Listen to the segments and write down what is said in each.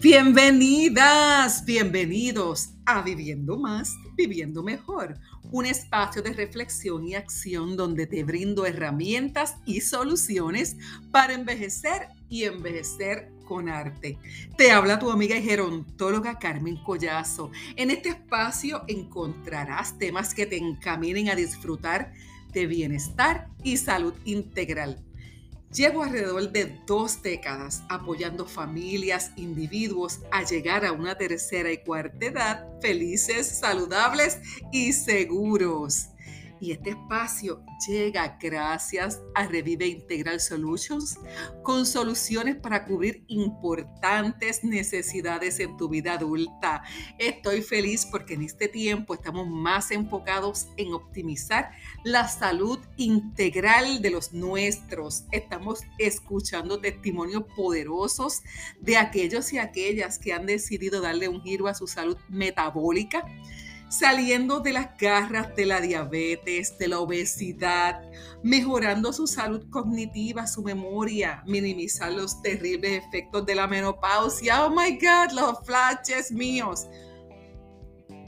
Bienvenidas, bienvenidos a Viviendo Más, Viviendo Mejor, un espacio de reflexión y acción donde te brindo herramientas y soluciones para envejecer y envejecer con arte. Te habla tu amiga y gerontóloga Carmen Collazo. En este espacio encontrarás temas que te encaminen a disfrutar de bienestar y salud integral Llevo alrededor de dos décadas apoyando familias, individuos a llegar a una tercera y cuarta edad felices, saludables y seguros. Y este espacio llega gracias a Revive Integral Solutions con soluciones para cubrir importantes necesidades en tu vida adulta. Estoy feliz porque en este tiempo estamos más enfocados en optimizar la salud integral de los nuestros. Estamos escuchando testimonios poderosos de aquellos y aquellas que han decidido darle un giro a su salud metabólica saliendo de las garras de la diabetes, de la obesidad, mejorando su salud cognitiva, su memoria, minimizar los terribles efectos de la menopausia. Oh my God, los flashes míos.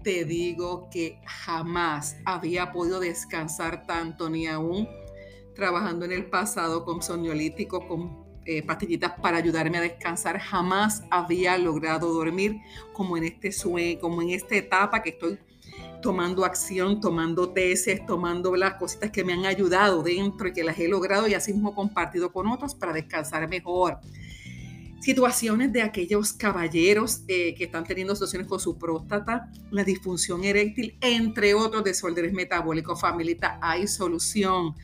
Te digo que jamás había podido descansar tanto ni aún trabajando en el pasado con soñolítico, con eh, pastillitas para ayudarme a descansar. Jamás había logrado dormir como en este sueño, como en esta etapa que estoy tomando acción, tomando tesis, tomando las cositas que me han ayudado dentro y que las he logrado y así mismo compartido con otros para descansar mejor. Situaciones de aquellos caballeros eh, que están teniendo situaciones con su próstata, la disfunción eréctil, entre otros desórdenes metabólicos. Familita, hay solución.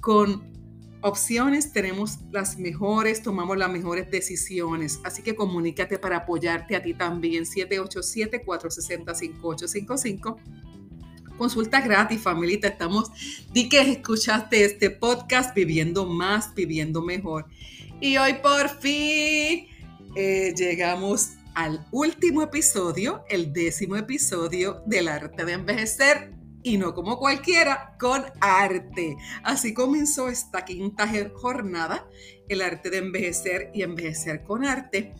Con opciones tenemos las mejores, tomamos las mejores decisiones. Así que comunícate para apoyarte a ti también. 787-460-5855 Consulta gratis, familita. Estamos, di que escuchaste este podcast Viviendo Más, Viviendo Mejor. Y hoy por fin eh, llegamos al último episodio, el décimo episodio del arte de envejecer. Y no como cualquiera, con arte. Así comenzó esta quinta jornada, el arte de envejecer y envejecer con arte.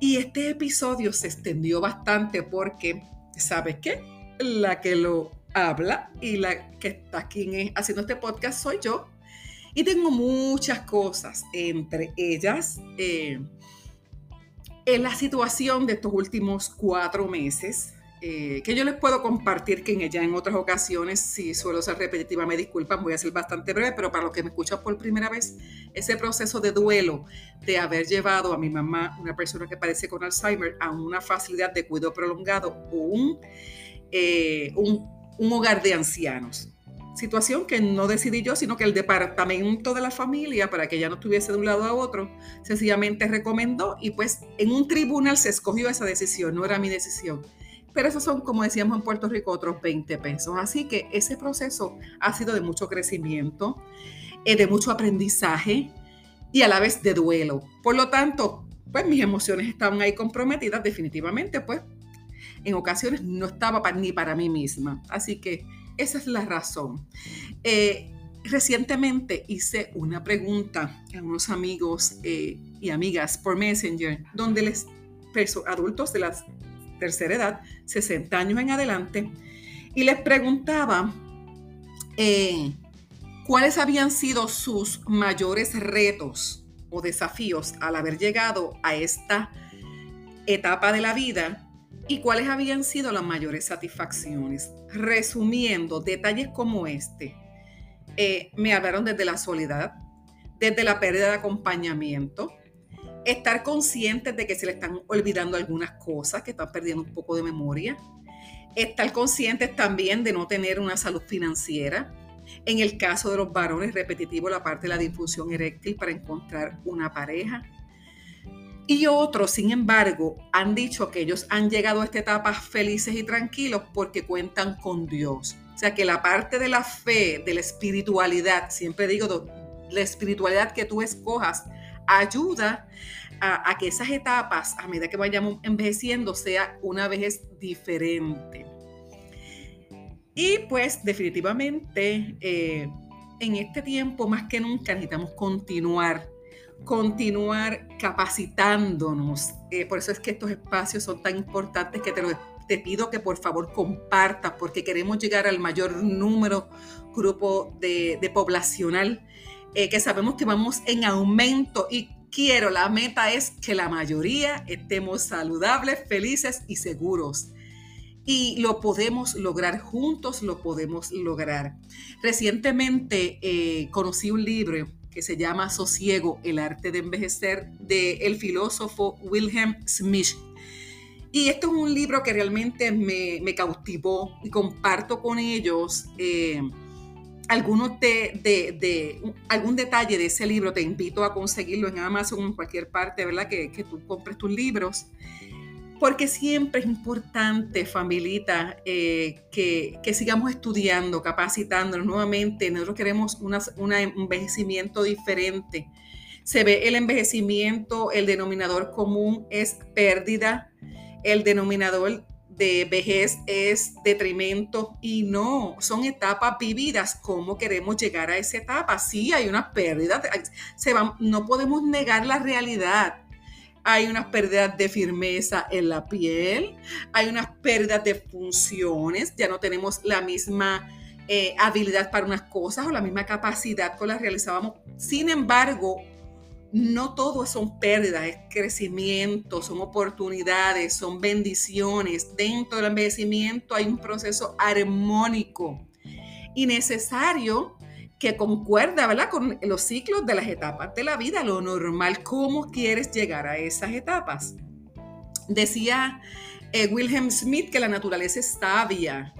Y este episodio se extendió bastante porque, ¿sabes qué? la que lo habla y la que está aquí haciendo este podcast soy yo. Y tengo muchas cosas, entre ellas eh, en la situación de estos últimos cuatro meses, eh, que yo les puedo compartir que en ella en otras ocasiones, si suelo ser repetitiva, me disculpan, voy a ser bastante breve, pero para los que me escuchan por primera vez, ese proceso de duelo de haber llevado a mi mamá, una persona que padece con Alzheimer, a una facilidad de cuidado prolongado o un eh, un, hogar de ancianos. Situación que no decidí yo, sino que el departamento de la familia, para que ella no estuviese de un lado a otro, sencillamente recomendó y pues en un tribunal se escogió esa decisión, no era mi decisión. Pero esos son, como decíamos en Puerto Rico, otros 20 pesos. Así que ese proceso ha sido de mucho crecimiento, eh, de mucho aprendizaje y a la vez de duelo. Por lo tanto, pues mis emociones estaban ahí comprometidas definitivamente, pues en ocasiones no estaba ni para mí misma. Así que esa es la razón. Eh, recientemente hice una pregunta a unos amigos eh, y amigas por Messenger, donde les adultos de la tercera edad, 60 años en adelante, y les preguntaba eh, cuáles habían sido sus mayores retos o desafíos al haber llegado a esta etapa de la vida y cuáles habían sido las mayores satisfacciones. Resumiendo, detalles como este, eh, me hablaron desde la soledad, desde la pérdida de acompañamiento, estar conscientes de que se le están olvidando algunas cosas, que están perdiendo un poco de memoria, estar conscientes también de no tener una salud financiera. En el caso de los varones, repetitivo la parte de la difusión eréctil para encontrar una pareja y otros, sin embargo, han dicho que ellos han llegado a esta etapa felices y tranquilos porque cuentan con Dios. O sea que la parte de la fe, de la espiritualidad, siempre digo, la espiritualidad que tú escojas, ayuda a, que esas etapas, a medida que vayamos envejeciendo, sea una vez diferente. Y pues definitivamente eh, en este tiempo más que nunca necesitamos continuar continuar capacitándonos. Eh, por eso es que estos espacios son tan importantes que te, te pido que por favor compartas porque queremos llegar al mayor número, grupo de, de poblacional, eh, que sabemos que vamos en aumento y quiero, la meta es que la mayoría estemos saludables, felices y seguros. Y lo podemos lograr juntos, lo podemos lograr. Recientemente eh, conocí un libro que se llama Sosiego, el arte de envejecer, del el filósofo Wilhelm Smith. Y esto es un libro que realmente me, cautivó y comparto con ellos eh, algunos de, algún detalle de ese libro. Te invito a conseguirlo en Amazon o en cualquier parte, ¿verdad? Que, que tú compres tus libros porque siempre es importante, familita, eh, que, sigamos estudiando, capacitándonos nuevamente. Nosotros queremos un envejecimiento diferente. Se ve el envejecimiento, el denominador común es pérdida, el denominador de vejez es detrimento y no, son etapas vividas. ¿Cómo queremos llegar a esa etapa? Sí, hay una pérdida, se no podemos negar la realidad hay unas pérdidas de firmeza en la piel, hay unas pérdidas de funciones, ya no tenemos la misma eh, habilidad para unas cosas o la misma capacidad con las realizábamos. Sin embargo, no todo son pérdidas, es crecimiento, son oportunidades, son bendiciones. Dentro del envejecimiento hay un proceso armónico y necesario que concuerda, ¿verdad? Con los ciclos de las etapas de la vida, lo normal, cómo quieres llegar a esas etapas. Decía eh, Wilhelm Smith que la naturaleza es sabia,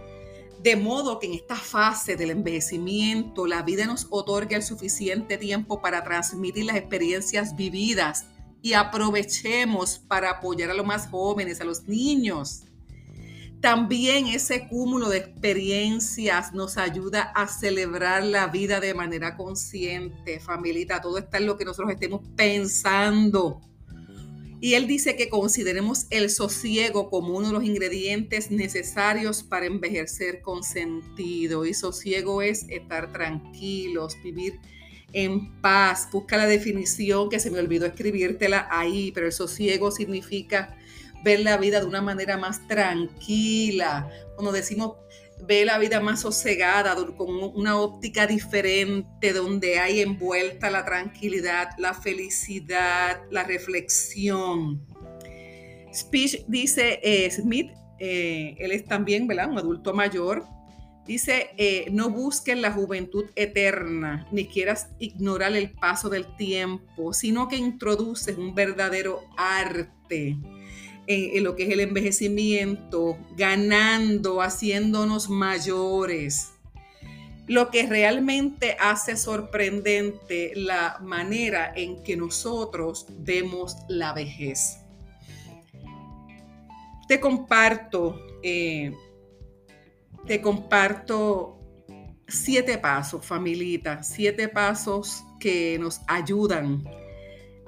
de modo que en esta fase del envejecimiento la vida nos otorga el suficiente tiempo para transmitir las experiencias vividas y aprovechemos para apoyar a los más jóvenes, a los niños también ese cúmulo de experiencias nos ayuda a celebrar la vida de manera consciente, familita. Todo está en lo que nosotros estemos pensando. Y él dice que consideremos el sosiego como uno de los ingredientes necesarios para envejecer con sentido. Y sosiego es estar tranquilos, vivir en paz. Busca la definición que se me olvidó escribírtela ahí, pero el sosiego significa ver la vida de una manera más tranquila, cuando decimos ver la vida más sosegada, con una óptica diferente, donde hay envuelta la tranquilidad, la felicidad, la reflexión. Speech dice eh, Smith, eh, él es también un adulto mayor, dice, eh, no busquen la juventud eterna, ni quieras ignorar el paso del tiempo, sino que introduces un verdadero arte en, lo que es el envejecimiento, ganando, haciéndonos mayores. Lo que realmente hace sorprendente la manera en que nosotros vemos la vejez. Te comparto, eh, te comparto siete pasos, familita, siete pasos que nos ayudan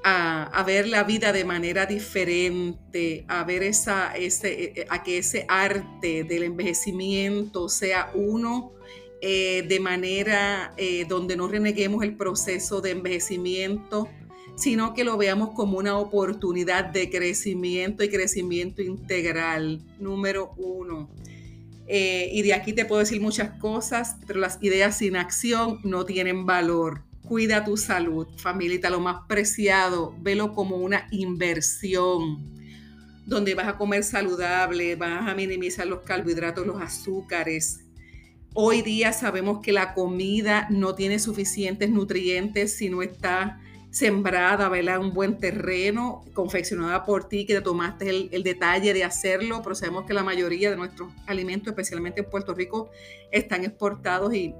a, ver la vida de manera diferente, a ver esa, ese, eh, eh, a que ese arte del envejecimiento sea uno eh, de manera donde no reneguemos el proceso de envejecimiento, sino que lo veamos como una oportunidad de crecimiento y crecimiento integral, número uno. y de aquí te puedo decir muchas cosas, pero las ideas sin acción no tienen valor. Cuida tu salud, familita, lo más preciado, velo como una inversión, donde vas a comer saludable, vas a minimizar los carbohidratos, los azúcares. Hoy día sabemos que la comida no tiene suficientes nutrientes si no está sembrada, ¿verdad? Un buen terreno, confeccionada por ti, que te tomaste el, el, detalle de hacerlo, pero sabemos que la mayoría de nuestros alimentos, especialmente en Puerto Rico, están exportados y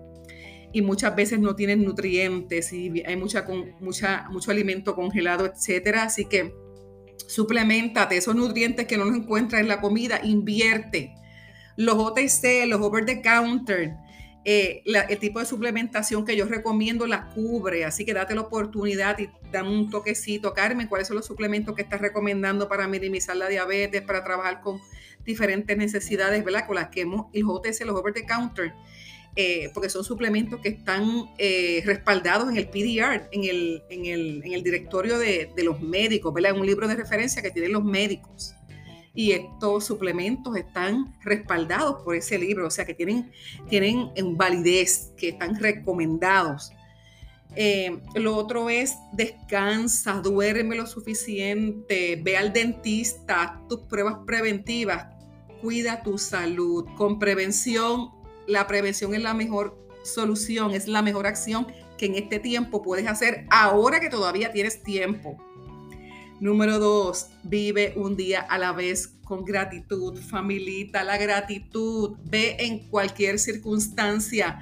y muchas veces no tienen nutrientes y hay mucha, mucha, mucho alimento congelado, etcétera. Así que suplementate esos nutrientes que no los encuentras en la comida, invierte. Los OTC, los over the counter, eh, el tipo de suplementación que yo recomiendo la cubre, así que date la oportunidad y dame un toquecito. Carmen, ¿cuáles son los suplementos que estás recomendando para minimizar la diabetes, para trabajar con diferentes necesidades, ¿verdad? Con las que hemos, los OTC, los over the counter, eh, porque son suplementos que están eh, respaldados en el PDR, en el, en el, directorio de, los médicos, ¿verdad? En un libro de referencia que tienen los médicos. Y estos suplementos están respaldados por ese libro, o sea que tienen, tienen validez, que están recomendados. Eh, lo otro es descansa, duerme lo suficiente, ve al dentista, tus pruebas preventivas, cuida tu salud. Con prevención, la prevención es la mejor solución, es la mejor acción que en este tiempo puedes hacer ahora que todavía tienes tiempo. Número dos, vive un día a la vez con gratitud, familita, la gratitud. Ve en cualquier circunstancia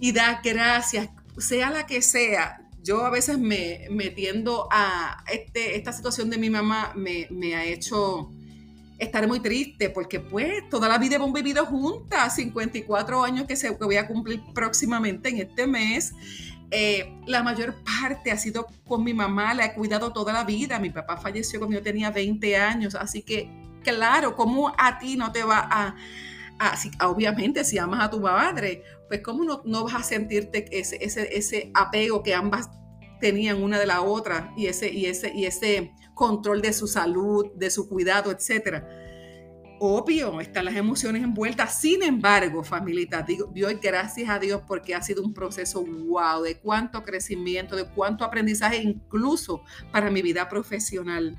y da gracias sea la que sea, yo a veces me, tiendo a, este, esta situación de mi mamá me, ha hecho estar muy triste porque pues toda la vida hemos vivido juntas, 54 años que, se, voy a cumplir próximamente en este mes. Eh, la mayor parte ha sido con mi mamá, la he cuidado toda la vida. Mi papá falleció cuando yo tenía 20 años, así que claro, ¿cómo a ti no te va a, obviamente si amas a tu madre, pues cómo no, no vas a sentirte ese, ese, ese, apego que ambas tenían una de la otra y ese, y, ese, y ese control de su salud, de su cuidado, etcétera. Obvio, están las emociones envueltas. Sin embargo, familita, digo, doy gracias a Dios porque ha sido un proceso wow, de cuánto crecimiento, de cuánto aprendizaje, incluso para mi vida profesional.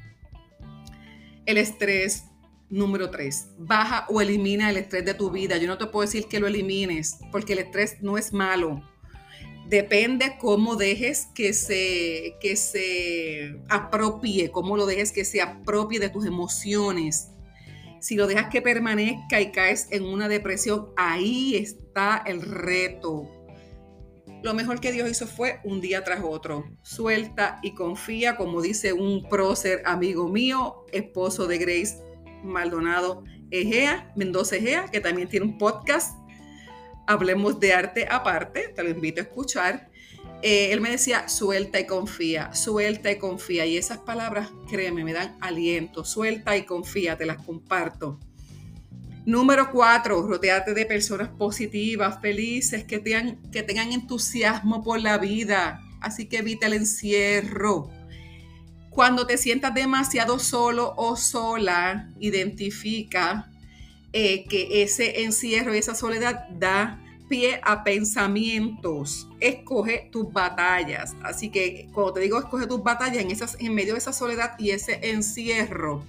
El estrés, Número tres, baja o elimina el estrés de tu vida. Yo no te puedo decir que lo elimines, porque el estrés no es malo. Depende cómo dejes que se, que se apropie, cómo lo dejes que se apropie de tus emociones. Si lo dejas que permanezca y caes en una depresión, ahí está el reto. Lo mejor que Dios hizo fue un día tras otro. Suelta y confía, como dice un prócer amigo mío, esposo de Grace Maldonado Egea, Mendoza Egea, que también tiene un podcast. Hablemos de arte aparte, te lo invito a escuchar. Eh, él me decía, suelta y confía, suelta y confía. Y esas palabras, créeme, me dan aliento. Suelta y confía, te las comparto. Número cuatro, rodeate de personas positivas, felices, que tengan, que tengan entusiasmo por la vida. Así que evita el encierro cuando te sientas demasiado solo o sola, identifica eh, que ese encierro y esa soledad da pie a pensamientos. Escoge tus batallas. Así que cuando te digo escoge tus batallas en, esas, en medio de esa soledad y ese encierro,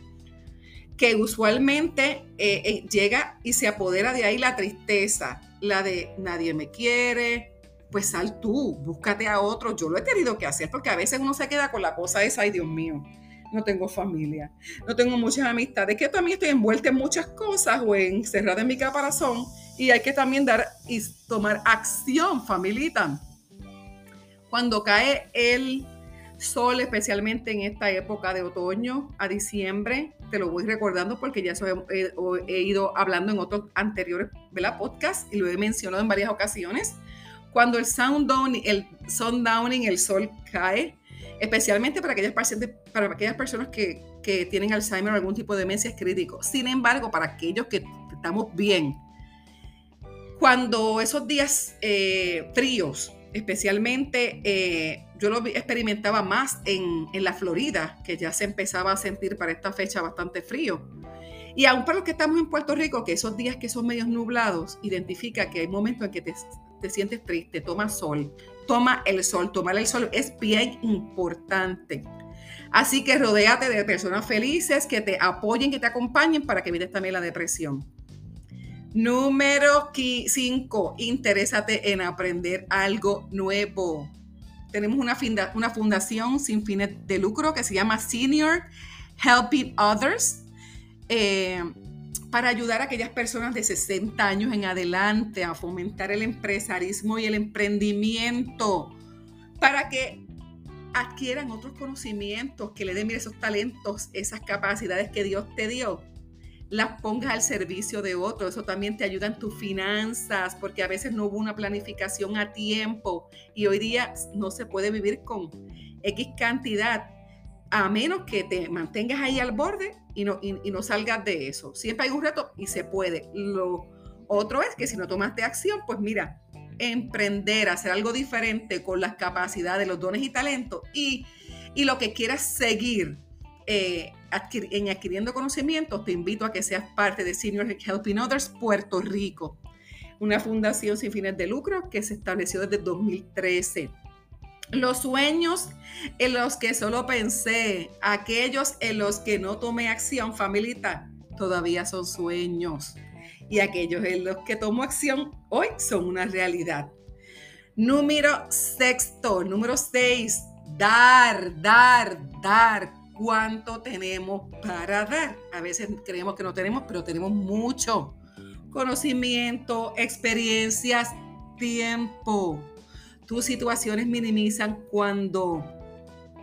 que usualmente eh, eh, llega y se apodera de ahí la tristeza, la de nadie me quiere, pues sal tú, búscate a otro. Yo lo he tenido que hacer porque a veces uno se queda con la cosa esa, ay Dios mío, no tengo familia, no tengo muchas amistades, que también estoy envuelta en muchas cosas o encerrada en mi caparazón y hay que también dar y tomar acción, familita. Cuando cae el sol, especialmente en esta época de otoño a diciembre, te lo voy recordando porque ya he, ido hablando en otros anteriores podcast y lo he mencionado en varias ocasiones cuando el sound el sundowning, el sol cae, especialmente para aquellas, para aquellas personas que, tienen Alzheimer o algún tipo de demencia es crítico. Sin embargo, para aquellos que estamos bien, cuando esos días eh, fríos, especialmente eh, yo lo experimentaba más en, en, la Florida, que ya se empezaba a sentir para esta fecha bastante frío. Y aún para los que estamos en Puerto Rico, que esos días que son medios nublados, identifica que hay momentos en que te, te sientes triste, toma sol, toma el sol, tomar el sol es bien importante. Así que rodéate de personas felices que te apoyen, que te acompañen para que evites también la depresión. Número 5, interésate en aprender algo nuevo. Tenemos una, fundación sin fines de lucro que se llama Senior Helping Others eh, para ayudar a aquellas personas de 60 años en adelante a fomentar el empresarismo y el emprendimiento, para que adquieran otros conocimientos, que le den esos talentos, esas capacidades que Dios te dio, las pongas al servicio de otros. Eso también te ayuda en tus finanzas, porque a veces no hubo una planificación a tiempo y hoy día no se puede vivir con X cantidad a menos que te mantengas ahí al borde y no, y, no salgas de eso. Siempre hay un reto y se puede. Lo otro es que si no tomaste acción, pues mira, emprender, hacer algo diferente con las capacidades, los dones y talentos y, lo que quieras seguir eh, en adquiriendo conocimientos, te invito a que seas parte de Senior Helping Others Puerto Rico, una fundación sin fines de lucro que se estableció desde 2013. Los sueños en los que solo pensé, aquellos en los que no tomé acción, familita, todavía son sueños. Y aquellos en los que tomo acción hoy son una realidad. Número sexto, número seis, dar, dar, dar. ¿Cuánto tenemos para dar? A veces creemos que no tenemos, pero tenemos mucho. Conocimiento, experiencias, tiempo. Tus situaciones minimizan cuando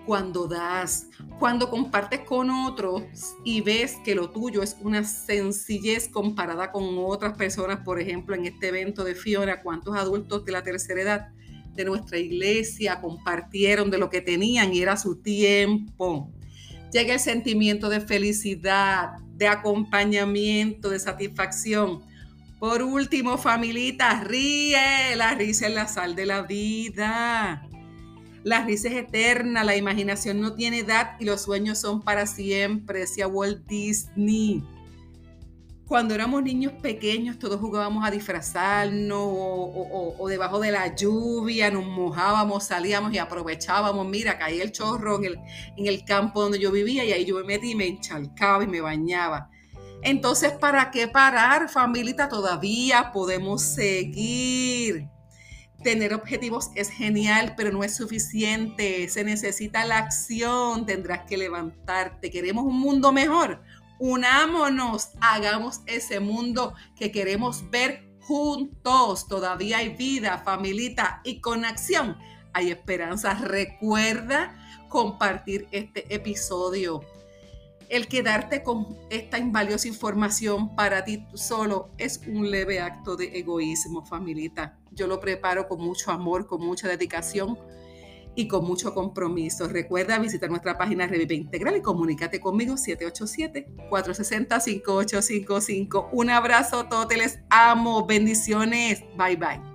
cuando das, cuando compartes con otros y ves que lo tuyo es una sencillez comparada con otras personas, por ejemplo, en este evento de Fiona, cuántos adultos de la tercera edad de nuestra iglesia compartieron de lo que tenían y era su tiempo. Llega el sentimiento de felicidad, de acompañamiento, de satisfacción. Por último, familita, ríe, la risa es la sal de la vida. La risa es eterna, la imaginación no tiene edad y los sueños son para siempre, decía Walt Disney. Cuando éramos niños pequeños, todos jugábamos a disfrazarnos o, debajo de la lluvia, nos mojábamos, salíamos y aprovechábamos. Mira, caía el chorro en el, en el campo donde yo vivía y ahí yo me metí y me enchalcaba y me bañaba. Entonces, ¿para qué parar, familita? Todavía podemos seguir. Tener objetivos es genial, pero no es suficiente. Se necesita la acción. Tendrás que levantarte. Queremos un mundo mejor. Unámonos. Hagamos ese mundo que queremos ver juntos. Todavía hay vida, familita, y con acción hay esperanza. Recuerda compartir este episodio el quedarte con esta invaliosa información para ti solo es un leve acto de egoísmo, familita. Yo lo preparo con mucho amor, con mucha dedicación y con mucho compromiso. Recuerda visitar nuestra página Revive Integral y comunícate conmigo 787-460-5855. Un abrazo todos, les amo. Bendiciones. Bye bye.